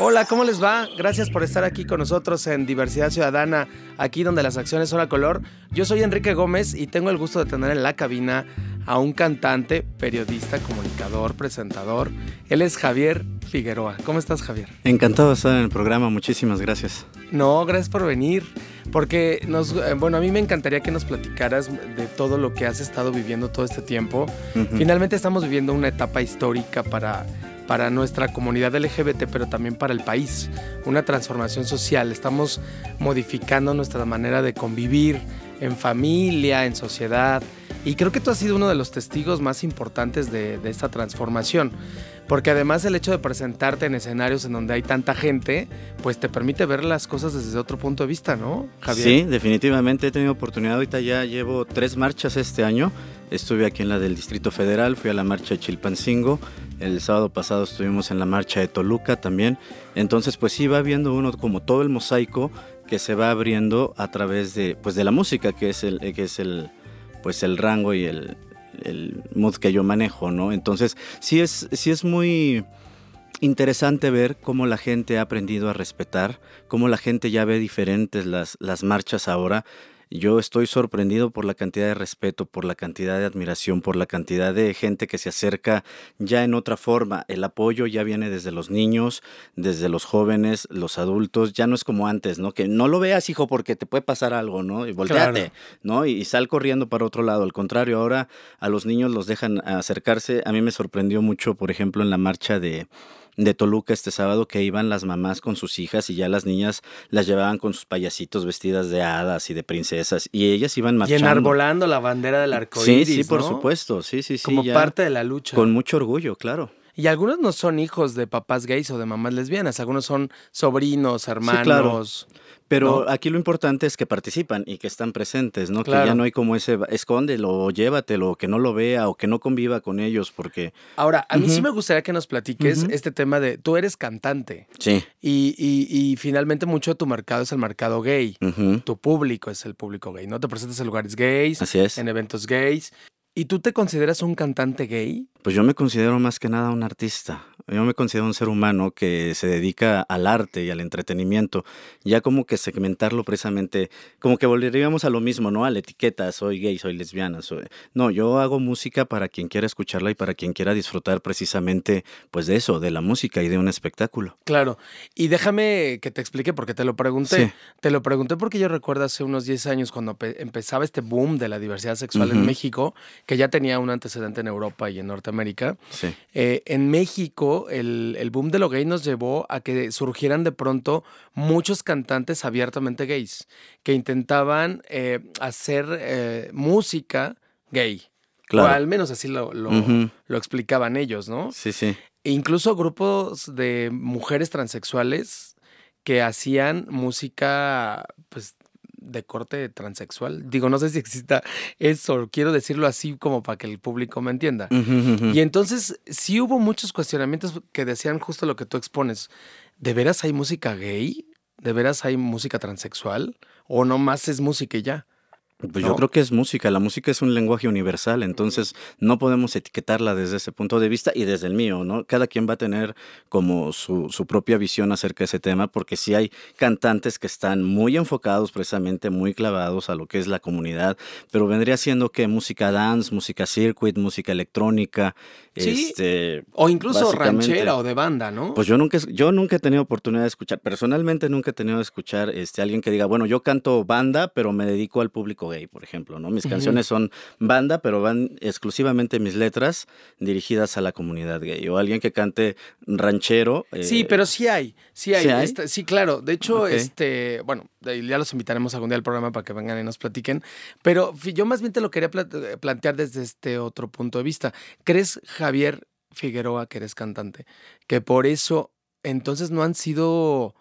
Hola, ¿cómo les va? Gracias por estar aquí con nosotros en Diversidad Ciudadana, aquí donde las acciones son a color. Yo soy Enrique Gómez y tengo el gusto de tener en la cabina a un cantante, periodista, comunicador, presentador. Él es Javier Figueroa. ¿Cómo estás, Javier? Encantado de estar en el programa, muchísimas gracias. No, gracias por venir. Porque nos, eh, bueno, a mí me encantaría que nos platicaras de todo lo que has estado viviendo todo este tiempo. Finalmente estamos viviendo una etapa histórica para para nuestra comunidad LGBT, pero también para el país. Una transformación social. Estamos modificando nuestra manera de convivir en familia, en sociedad. Y creo que tú has sido uno de los testigos más importantes de, esta transformación. Porque además el hecho de presentarte en escenarios en donde hay tanta gente, pues te permite ver las cosas desde otro punto de vista, ¿no, Javier? Sí, definitivamente he tenido oportunidad. Ahorita ya llevo tres marchas este año. Estuve aquí en la del Distrito Federal, fui a la marcha de Chilpancingo, el sábado pasado estuvimos en la marcha de Toluca también. Entonces, pues sí va viendo uno como todo el mosaico que se va abriendo a través de, pues de la música, que es el, que es el, pues el rango y el, el mood que yo manejo, ¿no? Entonces, sí es, sí es muy interesante ver cómo la gente ha aprendido a respetar, cómo la gente ya ve diferentes las, las marchas ahora. Yo estoy sorprendido por la cantidad de respeto, por la cantidad de admiración, por la cantidad de gente que se acerca ya en otra forma. El apoyo ya viene desde los niños, desde los jóvenes, los adultos. Ya no es como antes, ¿no? Que no lo veas, hijo, porque te puede pasar algo, ¿no? Y volteate, ¿no? Y, y, sal corriendo para otro lado. Al contrario, ahora a los niños los dejan acercarse. A mí me sorprendió mucho, por ejemplo, en la marcha de de Toluca este sábado que iban las mamás con sus hijas y ya las niñas las llevaban con sus payasitos vestidas de hadas y de princesas y ellas iban marchando. Y enarbolando la bandera del arco Sí, sí, por supuesto, sí, sí, sí. Como parte de la lucha. Con mucho orgullo, claro. Y algunos no son hijos de papás gays o de mamás lesbianas, algunos son sobrinos, hermanos. Pero aquí lo importante es que participan y que están presentes, ¿no? Que ya no hay como ese escóndelo o llévatelo, o que no lo vea o que no conviva con ellos, porque. Ahora, a mí sí me gustaría que nos platiques este tema de tú eres cantante. Sí. Y, y, finalmente mucho de tu mercado es el mercado gay. Tu público es el público gay, ¿no? Te presentas en lugares gays, Así es. en eventos gays. ¿Y tú te consideras un cantante gay? Pues yo me considero más que nada un artista. Yo me considero un ser humano que se dedica al arte y al entretenimiento. Ya como que segmentarlo precisamente, como que volveríamos a lo mismo, ¿no? A la etiqueta, soy gay, soy lesbiana. Soy... No, yo hago música para quien quiera escucharla y para quien quiera disfrutar precisamente, pues de eso, de la música y de un espectáculo. Claro. Y déjame que te explique porque te lo pregunté. Te lo pregunté porque yo recuerdo hace unos 10 años cuando empezaba este boom de la diversidad sexual en México, que ya tenía un antecedente en Europa y en Norteamérica. Sí. Eh, en México el, boom de lo gay nos llevó a que surgieran de pronto muchos cantantes abiertamente gays que intentaban eh, hacer eh, música gay. Claro. O al menos así lo, lo, explicaban ellos, ¿no? Sí, sí. E incluso grupos de mujeres transexuales que hacían música, pues de corte transexual. Digo, no sé si exista eso, quiero decirlo así como para que el público me entienda. Y entonces sí hubo muchos cuestionamientos que decían justo lo que tú expones. ¿De veras hay música gay? ¿De veras hay música transexual? ¿O nomás es música y ya? Pues yo creo que es música, la música es un lenguaje universal, entonces no podemos etiquetarla desde ese punto de vista y desde el mío, ¿no? Cada quien va a tener como su, su propia visión acerca de ese tema, porque sí hay cantantes que están muy enfocados precisamente, muy clavados a lo que es la comunidad, pero vendría siendo que música dance, música circuit, música electrónica, este, o incluso ranchera o de banda, ¿no? Pues yo nunca, yo nunca he tenido oportunidad de escuchar, personalmente nunca he tenido de escuchar este, alguien que diga, bueno, yo canto banda, pero me dedico al público gay, por ejemplo, ¿no? Mis canciones son banda, pero van exclusivamente mis letras dirigidas a la comunidad gay. O alguien que cante ranchero. sí, eh, pero sí hay, sí hay. ¿Sí, este, claro. De hecho, este, bueno, ya los invitaremos algún día al programa para que vengan y nos platiquen. Pero yo más bien te lo quería plantear desde este otro punto de vista. ¿Crees, Javier Figueroa, que eres cantante, que por eso entonces no han sido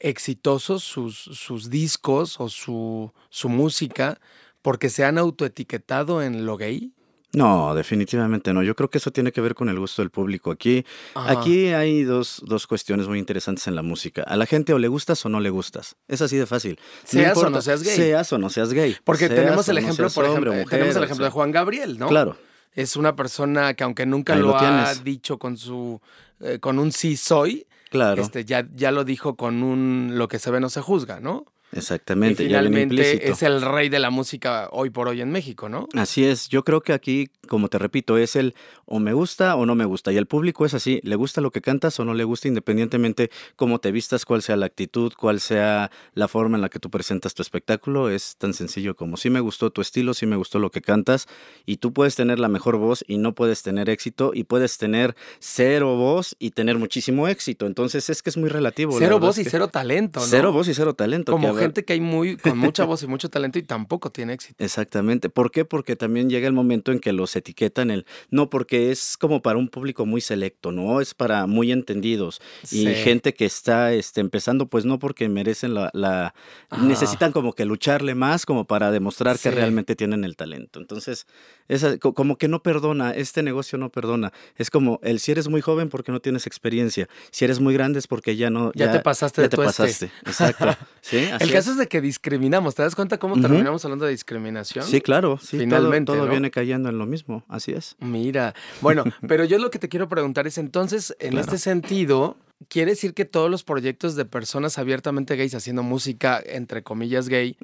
exitosos sus, sus discos o su, su música porque se han autoetiquetado en lo gay? No, definitivamente no. Yo creo que eso tiene que ver con el gusto del público. Aquí, aquí hay dos, dos, cuestiones muy interesantes en la música. A la gente o le gustas o no le gustas. Es así de fácil. Seas o no seas gay. Seas o no seas gay. Porque tenemos el ejemplo, por ejemplo, tenemos el ejemplo de Juan Gabriel, ¿no? Claro. Es una persona que aunque nunca lo, ha dicho con su eh, con un sí soy, claro. este, ya, ya lo dijo con un lo que se ve no se juzga, ¿no? Exactamente. Y finalmente es el rey de la música hoy por hoy en México, ¿no? Así es. Yo creo que aquí, como te repito, es el o me gusta o no me gusta. Y el público es así. Le gusta lo que cantas o no le gusta, independientemente cómo te vistas, cuál sea la actitud, cuál sea la forma en la que tú presentas tu espectáculo. Es tan sencillo como si me gustó tu estilo, si me gustó lo que cantas. Y tú puedes tener la mejor voz y no puedes tener éxito. Y puedes tener cero voz y tener muchísimo éxito. Entonces es que es muy relativo. Cero voz y cero talento, ¿no? Cero voz y cero talento. Como gente que hay muy, con mucha voz y mucho talento y tampoco tiene éxito. Exactamente. ¿Por qué? Porque también llega el momento en que los etiquetan el, no, porque es como para un público muy selecto, ¿no? Es para muy entendidos y gente que está este, empezando, pues no porque merecen la, la necesitan como que lucharle más como para demostrar que realmente tienen el talento. Entonces, es como que no perdona, este negocio no perdona. Es como el si eres muy joven porque no tienes experiencia, si eres muy grande es porque ya no... Ya, te pasaste ya te pasaste, exacto. ¿Sí? el caso es. de que discriminamos, ¿te das cuenta cómo terminamos hablando de discriminación? Sí, claro, sí, Finalmente, todo, viene cayendo en lo mismo, así es. Mira, bueno, pero yo lo que te quiero preguntar es entonces, en este sentido, quiere decir que todos los proyectos de personas abiertamente gays haciendo música, entre comillas, gay,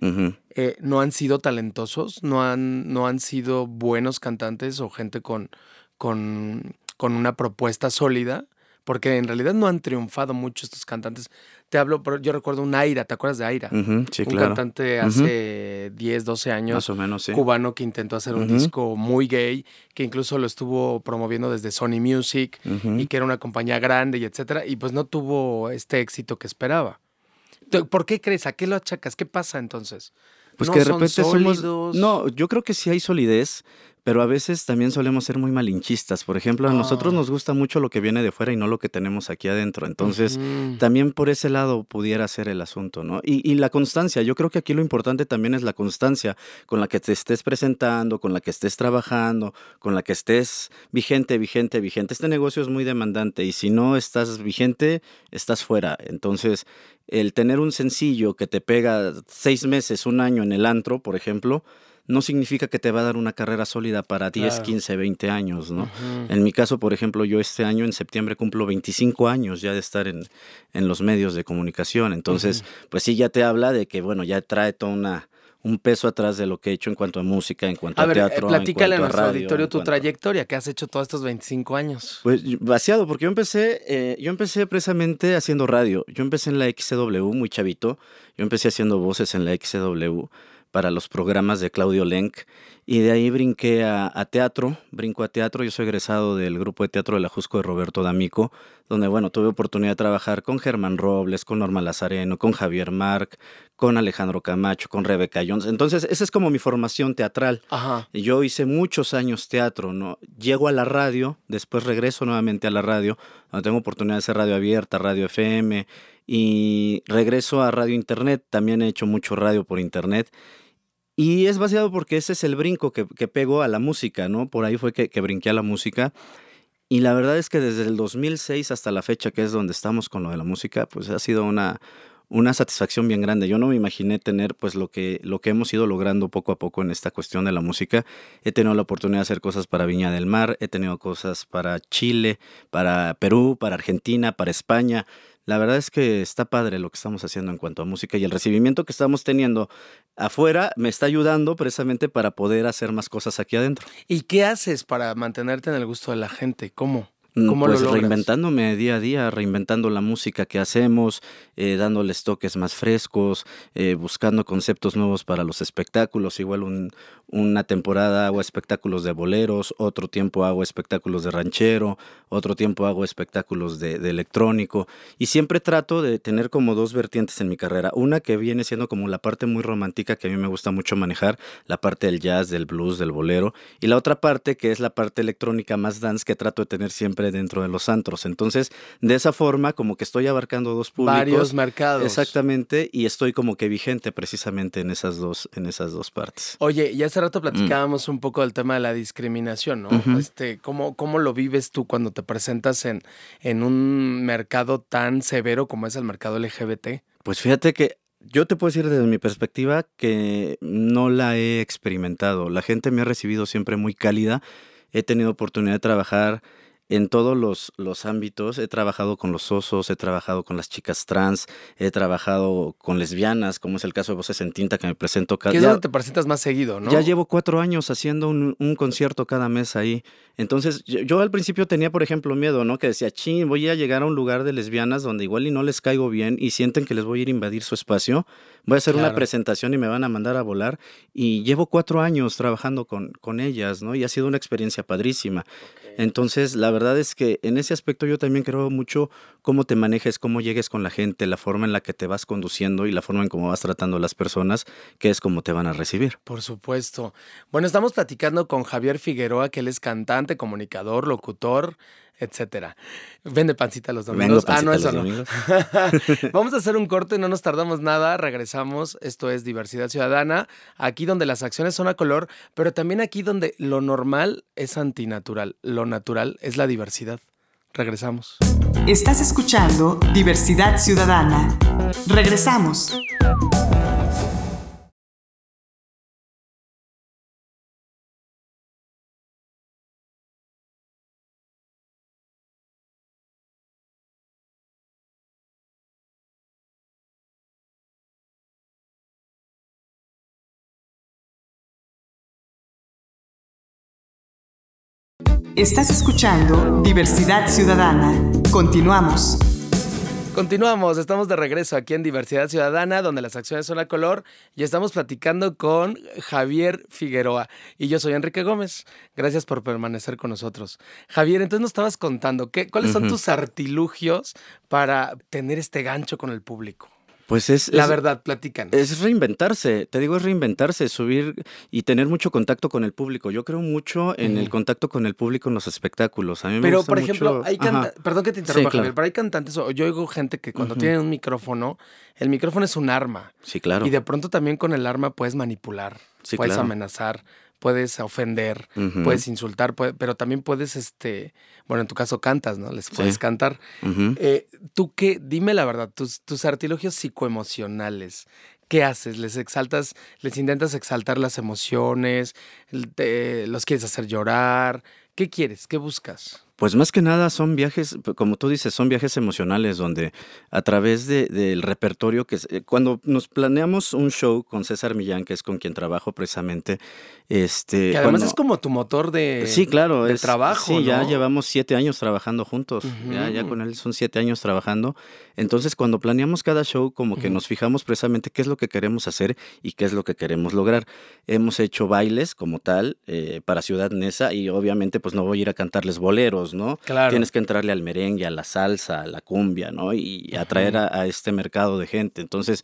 eh, no han sido talentosos, no han, no han sido buenos cantantes o gente con, con, con una propuesta sólida porque en realidad no han triunfado mucho estos cantantes. Te hablo, yo recuerdo un Aira, ¿te acuerdas de Aira? sí, un cantante hace 10, 12 años, Más o menos, cubano que intentó hacer un disco muy gay, que incluso lo estuvo promoviendo desde Sony Music y que era una compañía grande y etcétera, y pues no tuvo este éxito que esperaba. ¿Por qué crees? ¿A qué lo achacas? ¿Qué pasa entonces? Pues que de repente somos. No, yo creo que sí hay solidez, pero a veces también solemos ser muy malinchistas. Por ejemplo, a nosotros ah. nos gusta mucho lo que viene de fuera y no lo que tenemos aquí adentro. Entonces, también por ese lado pudiera ser el asunto, ¿no? Y, y, la constancia, yo creo que aquí lo importante también es la constancia con la que te estés presentando, con la que estés trabajando, con la que estés vigente, vigente, vigente. Este negocio es muy demandante y si no estás vigente, estás fuera. Entonces, el tener un sencillo que te pega seis meses, un año en el antro, por ejemplo, no significa que te va a dar una carrera sólida para 10, 15, 20 años, ¿no? En mi caso, por ejemplo, yo este año, en septiembre, cumplo 25 años ya de estar en, en los medios de comunicación. Entonces, pues sí, ya te habla de que, bueno, ya trae toda una un peso atrás de lo que he hecho en cuanto a música, en cuanto a, ver, teatro. platícale a nuestro auditorio tu trayectoria que has hecho todos estos 25 años. Pues vaciado, porque yo empecé, eh, yo empecé precisamente haciendo radio. Yo empecé en la XCW, muy chavito. Yo empecé haciendo voces en la XCW para los programas de Claudio Lenk y de ahí brinqué a, teatro, brinco a teatro, yo soy egresado del grupo de teatro de la Jusco de Roberto D'Amico, donde bueno, tuve oportunidad de trabajar con Germán Robles, con Norma Lazareno, con Javier Marc, con Alejandro Camacho, con Rebeca Jones. Entonces, esa es como mi formación teatral. Ajá. Yo hice muchos años teatro, ¿no? Llego a la radio, después regreso nuevamente a la radio, donde tengo oportunidad de hacer radio abierta, radio FM, y regreso a radio internet, también he hecho mucho radio por internet y es vaciado porque ese es el brinco que, que pego a la música, ¿no? Por ahí fue que, que, brinqué a la música. Y la verdad es que desde el 2006 hasta la fecha, que es donde estamos con lo de la música, pues ha sido una, una satisfacción bien grande. Yo no me imaginé tener pues lo que, lo que hemos ido logrando poco a poco en esta cuestión de la música. He tenido la oportunidad de hacer cosas para Viña del Mar, he tenido cosas para Chile, para Perú, para Argentina, para España. La verdad es que está padre lo que estamos haciendo en cuanto a música y el recibimiento que estamos teniendo afuera me está ayudando precisamente para poder hacer más cosas aquí adentro. ¿Y qué haces para mantenerte en el gusto de la gente? ¿Cómo? Mm, ¿Cómo pues reinventándome día a día, reinventando la música que hacemos, eh, dándoles toques más frescos, eh, buscando conceptos nuevos para los espectáculos. Igual un, una temporada hago espectáculos de boleros, otro tiempo hago espectáculos de ranchero, otro tiempo hago espectáculos de, de, electrónico. Y siempre trato de tener como dos vertientes en mi carrera. Una que viene siendo como la parte muy romántica que a mí me gusta mucho manejar, la parte del jazz, del blues, del bolero. Y la otra parte que es la parte electrónica más dance que trato de tener siempre siempre dentro de los antros. Entonces, de esa forma, como que estoy abarcando dos públicos. Varios mercados. Exactamente, y estoy como que vigente precisamente en esas dos, en esas dos partes. Oye, y hace rato platicábamos un poco del tema de la discriminación, ¿no? este, ¿cómo, ¿Cómo lo vives tú cuando te presentas en, en un mercado tan severo como es el mercado LGBT? Pues fíjate que yo te puedo decir desde mi perspectiva que no la he experimentado. La gente me ha recibido siempre muy cálida. He tenido oportunidad de trabajar en todos los, los, ámbitos. He trabajado con los osos, he trabajado con las chicas trans, he trabajado con lesbianas, como es el caso de Voces en Tinta, que me presento cada... Que es donde te presentas más seguido, ¿no? Ya llevo cuatro años haciendo un, un concierto cada mes ahí. Entonces, yo, al principio tenía, por ejemplo, miedo, ¿no? Que decía, ching, voy a llegar a un lugar de lesbianas donde igual y no les caigo bien y sienten que les voy a ir a invadir su espacio. Voy a hacer una presentación y me van a mandar a volar. Y llevo cuatro años trabajando con, con ellas, ¿no? Y ha sido una experiencia padrísima. Entonces, la verdad es que en ese aspecto yo también creo mucho cómo te manejes, cómo llegues con la gente, la forma en la que te vas conduciendo y la forma en cómo vas tratando a las personas, que es cómo te van a recibir. Por supuesto. Bueno, estamos platicando con Javier Figueroa, que él es cantante, comunicador, locutor, etcétera. Vende pancita los domingos. ah, no, eso no. Vamos a hacer un corte, no nos tardamos nada, regresamos. Esto es Diversidad Ciudadana, aquí donde las acciones son a color, pero también aquí donde lo normal es antinatural, lo natural es la diversidad. Regresamos. Estás escuchando Diversidad Ciudadana. Regresamos. Estás escuchando Diversidad Ciudadana. Continuamos. Continuamos, estamos de regreso aquí en Diversidad Ciudadana, donde las acciones son a color, y estamos platicando con Javier Figueroa. Y yo soy Enrique Gómez. Gracias por permanecer con nosotros. Javier, entonces nos estabas contando, ¿qué, ¿cuáles son tus artilugios para tener este gancho con el público? Pues es... La verdad, platican. Es reinventarse, te digo, es reinventarse, subir y tener mucho contacto con el público. Yo creo mucho en el contacto con el público en los espectáculos. A mí me pero, gusta por ejemplo, mucho... hay cantantes, perdón que te interrumpa, Javier, pero hay cantantes, yo oigo gente que cuando tienen un micrófono, el micrófono es un arma. Sí, claro. Y de pronto también con el arma puedes manipular, puedes amenazar puedes ofender, puedes insultar, pero también puedes, este, bueno, en tu caso cantas, ¿no? Les puedes cantar. Eh, Tú qué, dime la verdad, tus, tus artilugios psicoemocionales, ¿qué haces? ¿Les exaltas, les intentas exaltar las emociones? ¿Los quieres hacer llorar? ¿Qué quieres? ¿Qué buscas? Pues más que nada son viajes, como tú dices, son viajes emocionales donde a través del repertorio que eh, cuando nos planeamos un show con César Millán, que es con quien trabajo precisamente, este, que además es como tu motor de, sí, claro, de trabajo. Sí, ya llevamos siete años trabajando juntos, ya, ya con él son siete años trabajando. Entonces cuando planeamos cada show, como que nos fijamos precisamente qué es lo que queremos hacer y qué es lo que queremos lograr. Hemos hecho bailes como tal eh, para Ciudad Nesa y obviamente pues no voy a ir a cantarles boleros ¿no? Tienes que entrarle al merengue, a la salsa, a la cumbia, ¿no? Y atraer a, este mercado de gente. Entonces,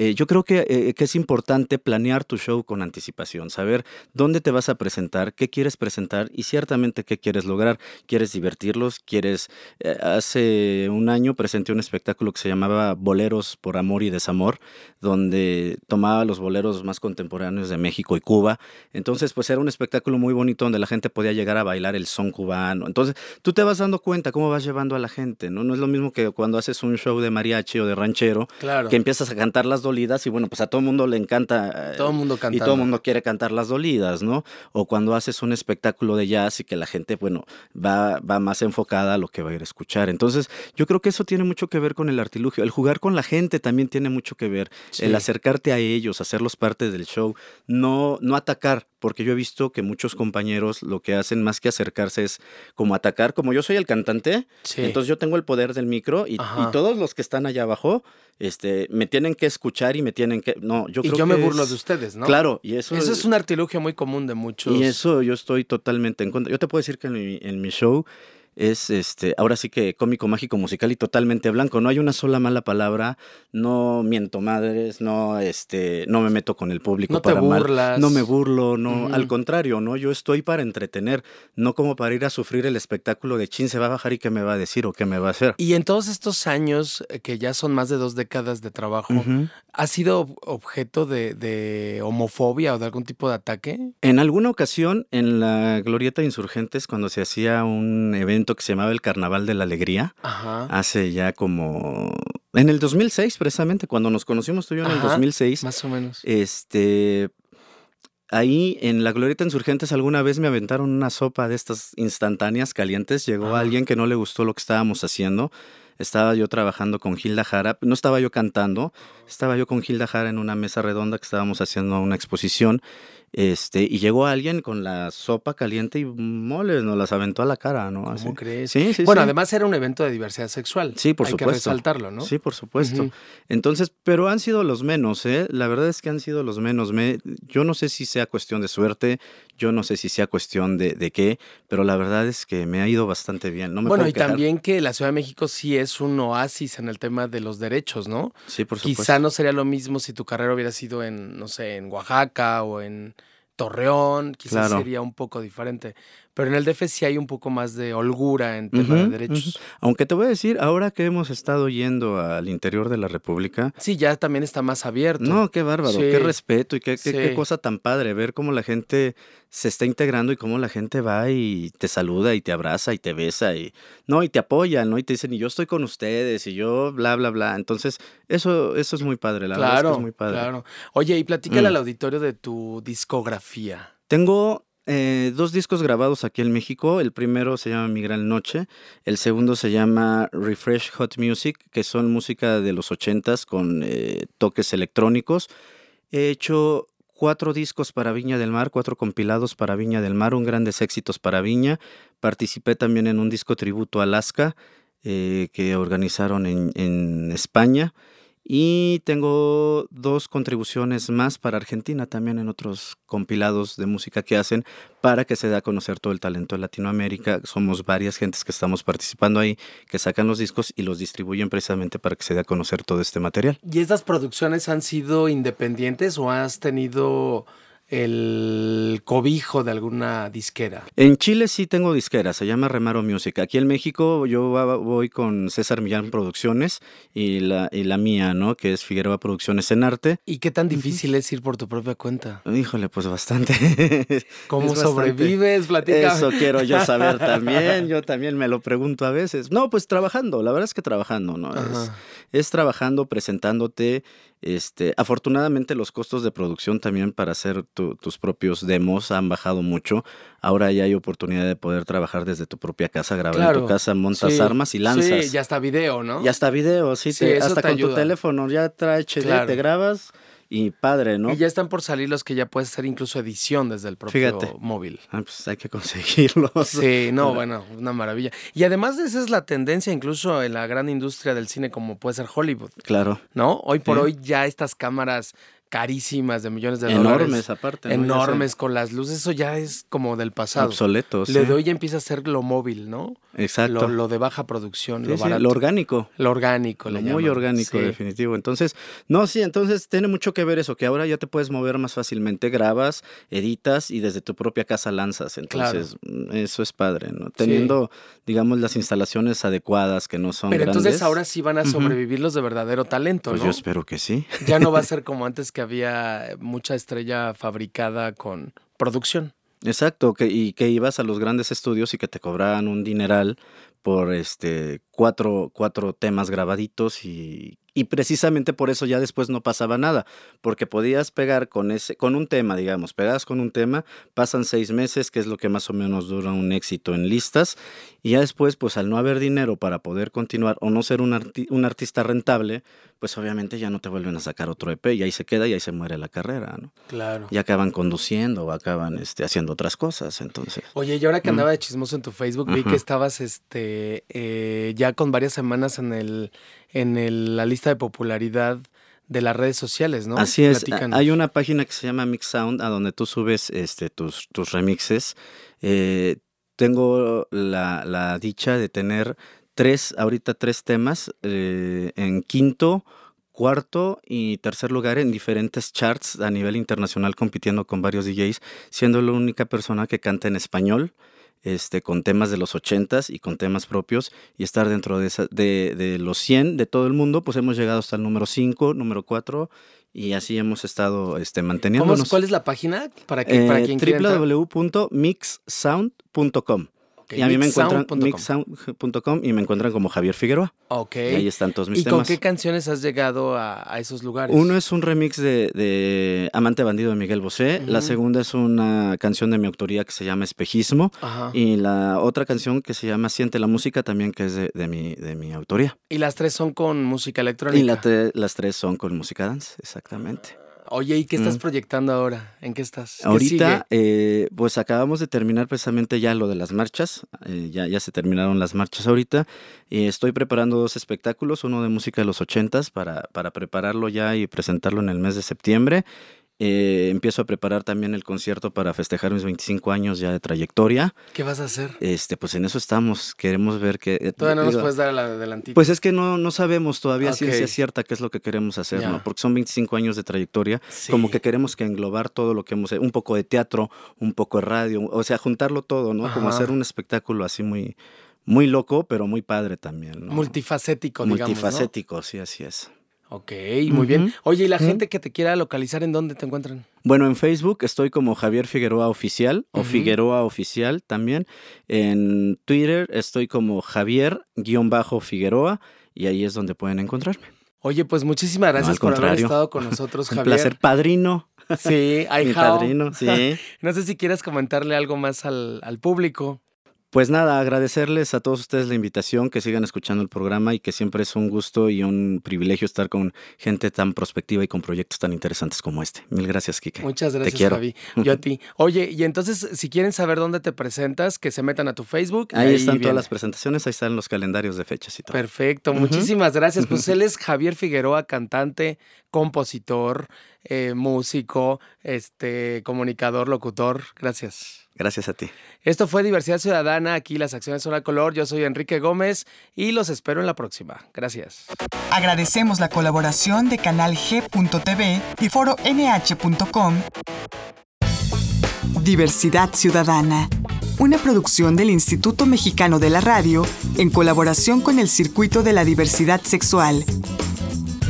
eh, yo creo eh, que, es importante planear tu show con anticipación, saber dónde te vas a presentar, qué quieres presentar y ciertamente qué quieres lograr. ¿Quieres divertirlos? ¿Quieres...? Eh, hace un año presenté un espectáculo que se llamaba Boleros por Amor y Desamor, donde tomaba los boleros más contemporáneos de México y Cuba. Entonces, pues era un espectáculo muy bonito donde la gente podía llegar a bailar el son cubano. Entonces, tú te vas dando cuenta cómo vas llevando a la gente, ¿no? No es lo mismo que cuando haces un show de mariachi o de ranchero, que empiezas a cantar las dolidas y bueno, pues a todo el mundo le encanta. Eh, todo el mundo canta. Y todo el mundo quiere cantar las dolidas, ¿no? O cuando haces un espectáculo de jazz y que la gente, bueno, va, va más enfocada a lo que va a ir a escuchar. Entonces, yo creo que eso tiene mucho que ver con el artilugio. El jugar con la gente también tiene mucho que ver. El acercarte a ellos, hacerlos parte del show. No, no atacar, porque yo he visto que muchos compañeros lo que hacen más que acercarse es como atacar. Como yo soy el cantante, entonces yo tengo el poder del micro y, y todos los que están allá abajo este, me tienen que escuchar y me tienen que... No, yo y yo me burlo de ustedes, ¿no? Claro, y eso... Eso es un artilugio muy común de muchos. Y eso yo estoy totalmente en contra. Yo te puedo decir que en mi, en mi show es este, ahora sí que cómico, mágico, musical y totalmente blanco. No hay una sola mala palabra, no miento madres, no, este, no me meto con el público no te para mal, burlas. no me burlo, no, al contrario, no, yo estoy para entretener, no como para ir a sufrir el espectáculo de chin se va a bajar y qué me va a decir o qué me va a hacer. Y en todos estos años, eh, que ya son más de dos décadas de trabajo. ¿Has sido ob- objeto de, de homofobia o de algún tipo de ataque? En alguna ocasión, en la Glorieta de Insurgentes, cuando se hacía un evento que se llamaba el Carnaval de la Alegría, Ajá. hace ya como... En el 2006, precisamente, cuando nos conocimos tú y yo en el Ajá, 2006, Más o menos. este... Ahí en la Glorieta Insurgentes alguna vez me aventaron una sopa de estas instantáneas calientes. Llegó Ajá. alguien que no le gustó lo que estábamos haciendo. Estaba yo trabajando con Gilda Jara. No estaba yo cantando. Estaba yo con Gilda Jara en una mesa redonda que estábamos haciendo una exposición. Este, y llegó alguien con la sopa caliente y moles, nos las aventó a la cara, ¿no? Así. ¿Cómo crees? Sí, sí, bueno, sí. además era un evento de diversidad sexual. Sí, por Hay supuesto. que resaltarlo, ¿no? Sí, por supuesto. Entonces, pero han sido los menos, ¿eh? La verdad es que han sido los menos. Me, yo no sé si sea cuestión de suerte, yo no sé si sea cuestión de, de qué, pero la verdad es que me ha ido bastante bien. No me bueno, y quejar. también que la Ciudad de México sí es un oasis en el tema de los derechos, ¿no? Sí, por supuesto. Quizá no sería lo mismo si tu carrera hubiera sido en, no sé, en Oaxaca o en Torreón, quizás Claro. sería un poco diferente. Pero en el DF sí hay un poco más de holgura en tema de derechos. Aunque te voy a decir, ahora que hemos estado yendo al interior de la República, Sí, ya también está más abierto. no, qué bárbaro, Sí. qué respeto y qué, qué- cosa tan padre ver cómo la gente se está integrando y cómo la gente va y te saluda y te abraza y te besa y no y te apoya, ¿no? Y te dicen, y yo estoy con ustedes y yo bla bla bla. Entonces, eso eso es muy padre, la verdad es que claro, es muy padre. claro. Oye, y platícale Mm. al auditorio de tu discografía. Tengo eh, dos discos grabados aquí en México. El primero se llama Mi Gran Noche. El segundo se llama Refresh Hot Music, que son música de los ochentas con eh, toques electrónicos. He hecho cuatro discos para Viña del Mar, cuatro compilados para Viña del Mar, un grandes éxitos para Viña. Participé también en un disco tributo a Alaska eh, que organizaron en, en España. Y tengo dos contribuciones más para Argentina también en otros compilados de música que hacen para que se dé a conocer todo el talento de Latinoamérica. Somos varias gentes que estamos participando ahí, que sacan los discos y los distribuyen precisamente para que se dé a conocer todo este material. ¿Y estas producciones han sido independientes o has tenido el cobijo de alguna disquera? En Chile sí tengo disquera, se llama Remaro Music. Aquí en México yo voy con César Millán Producciones y la, y la mía, ¿no? Que es Figueroa Producciones en Arte. ¿Y qué tan difícil es ir por tu propia cuenta? Híjole, pues bastante. ¿Cómo Es sobrevives? Platícame. Eso quiero yo saber también. Yo también me lo pregunto a veces. No, pues trabajando. La verdad es que trabajando, ¿no? Es, es trabajando, presentándote. Este, afortunadamente los costos de producción también para hacer tu- tus propios demos han bajado mucho. Ahora ya hay oportunidad de poder trabajar desde tu propia casa, grabar en tu casa, montas Sí, armas y lanzas. Sí, ya está video, ¿no? Ya está video, sí, Sí, te- hasta te con tu teléfono ya trae HD, Claro. te grabas y padre, ¿no? Y ya están por salir los que ya puedes hacer incluso edición desde el propio Fíjate. móvil. Ah, pues hay que conseguirlos. Sí, no, bueno, una maravilla. Y además esa es la tendencia incluso en la gran industria del cine como puede ser Hollywood, Claro. ¿no? Hoy por Sí. hoy ya estas cámaras carísimas de millones de dólares. Enormes aparte. Enormes con las luces, eso ya es como del pasado. Obsoletos. Le doy ya empieza a ser lo móvil, ¿no? Exacto. Lo, lo de baja producción, Sí, lo sí, barato. lo orgánico. Lo orgánico, Lo muy llaman. orgánico, Sí. definitivo. Entonces, no, sí, entonces tiene mucho que ver eso, que ahora ya te puedes mover más fácilmente, grabas, editas y desde tu propia casa lanzas. Entonces, eso es padre, ¿no? Teniendo, digamos, las instalaciones adecuadas que no son Pero grandes. entonces ahora sí van a sobrevivir los de verdadero talento, Pues ¿no? yo espero que sí. Ya no va a ser como antes que había mucha estrella fabricada con producción. Exacto, que, y que ibas a los grandes estudios y que te cobraban un dineral por este cuatro, cuatro temas grabaditos y, y precisamente por eso ya después no pasaba nada, porque podías pegar con ese, con un tema, digamos, pegas con un tema, pasan seis meses, que es lo que más o menos dura un éxito en listas, y ya después, pues al no haber dinero para poder continuar o no ser un, arti- un artista rentable, pues obviamente ya no te vuelven a sacar otro EP y ahí se queda y ahí se muere la carrera, ¿no? Claro. y acaban conduciendo o acaban este, haciendo otras cosas. Entonces, Oye, y ahora que andaba de chismoso en tu Facebook, vi que estabas este eh, ya con varias semanas en el en el- la lista de popularidad de las redes sociales, ¿no? así es. Platícanos. Hay una página que se llama Mix Sound a donde tú subes este, tus, tus remixes. Eh, tengo la, dicha de tener tres, ahorita tres temas eh, en quinto, cuarto y tercer lugar en diferentes charts a nivel internacional compitiendo con varios DJs, siendo la única persona que canta en español. Este, con temas de los ochentas y con temas propios y estar dentro de, esa, de, de, los 100 de todo el mundo, pues hemos llegado hasta el número 5, número 4 y así hemos estado este, manteniéndonos. ¿Cuál es la página? Para, que, para eh, www.mixsound.com y a mí me encuentran mixsound.com y me encuentran como Javier Figueroa. Ok. Y ahí están todos mis temas. ¿Y con qué canciones has llegado a, esos lugares? Uno es un remix de, Amante Bandido de Miguel Bosé. La segunda es una canción de mi autoría que se llama Espejismo. Y la otra canción que se llama Siente la Música también que es de, mi, de mi autoría. ¿Y las tres son con música electrónica? Y las tres son con música dance, exactamente. Oye, ¿y qué estás mm. proyectando ahora? ¿En qué estás? Ahorita, eh, pues acabamos de terminar precisamente ya lo de las marchas. Eh, ya, ya se terminaron las marchas ahorita. Y estoy preparando dos espectáculos, uno de música de los ochentas para, para prepararlo ya y presentarlo en el mes de septiembre. Eh, empiezo a preparar también el concierto para festejar mis 25 años ya de trayectoria. ¿Qué vas a hacer? Este, pues en eso estamos. Queremos ver que. Eh, todavía no nos puedes dar la adelantito. Pues es que no, no sabemos todavía si es cierta qué es lo que queremos hacer, ¿no? Porque son 25 años de trayectoria. Como que queremos que englobar todo lo que hemos un poco de teatro, un poco de radio, o sea, juntarlo todo, ¿no? Como hacer un espectáculo así muy, muy loco, pero muy padre también. ¿no? Multifacético, digamos. Multifacético, sí, así es. Ok, muy bien. Oye, ¿y la gente que te quiera localizar, en dónde te encuentran? Bueno, en Facebook estoy como Javier Figueroa Oficial o Figueroa Oficial también. En Twitter estoy como Javier-Figueroa y ahí es donde pueden encontrarme. Oye, pues muchísimas gracias por haber estado con nosotros, Javier. Un placer, padrino. Sí, Mi padrino, sí. no sé si quieres comentarle algo más al, al público. Pues nada, agradecerles a todos ustedes la invitación, que sigan escuchando el programa y que siempre es un gusto y un privilegio estar con gente tan prospectiva y con proyectos tan interesantes como este. Mil gracias, Kike. Muchas gracias, te Javi. Yo a ti. Oye, y entonces, si quieren saber dónde te presentas, que se metan a tu Facebook. Ahí, están todas las presentaciones, ahí están los calendarios de fechas y todo. Perfecto, muchísimas gracias. Pues él es Javier Figueroa, cantante, compositor, eh, músico, este, comunicador, locutor. Gracias. Gracias a ti. Esto fue Diversidad Ciudadana, aquí las acciones son a color. Yo soy Enrique Gómez y los espero en la próxima. Gracias. Agradecemos la colaboración de Canal G.tv y Foro NH.com. Diversidad Ciudadana, una producción del Instituto Mexicano de la Radio en colaboración con el Circuito de la Diversidad Sexual.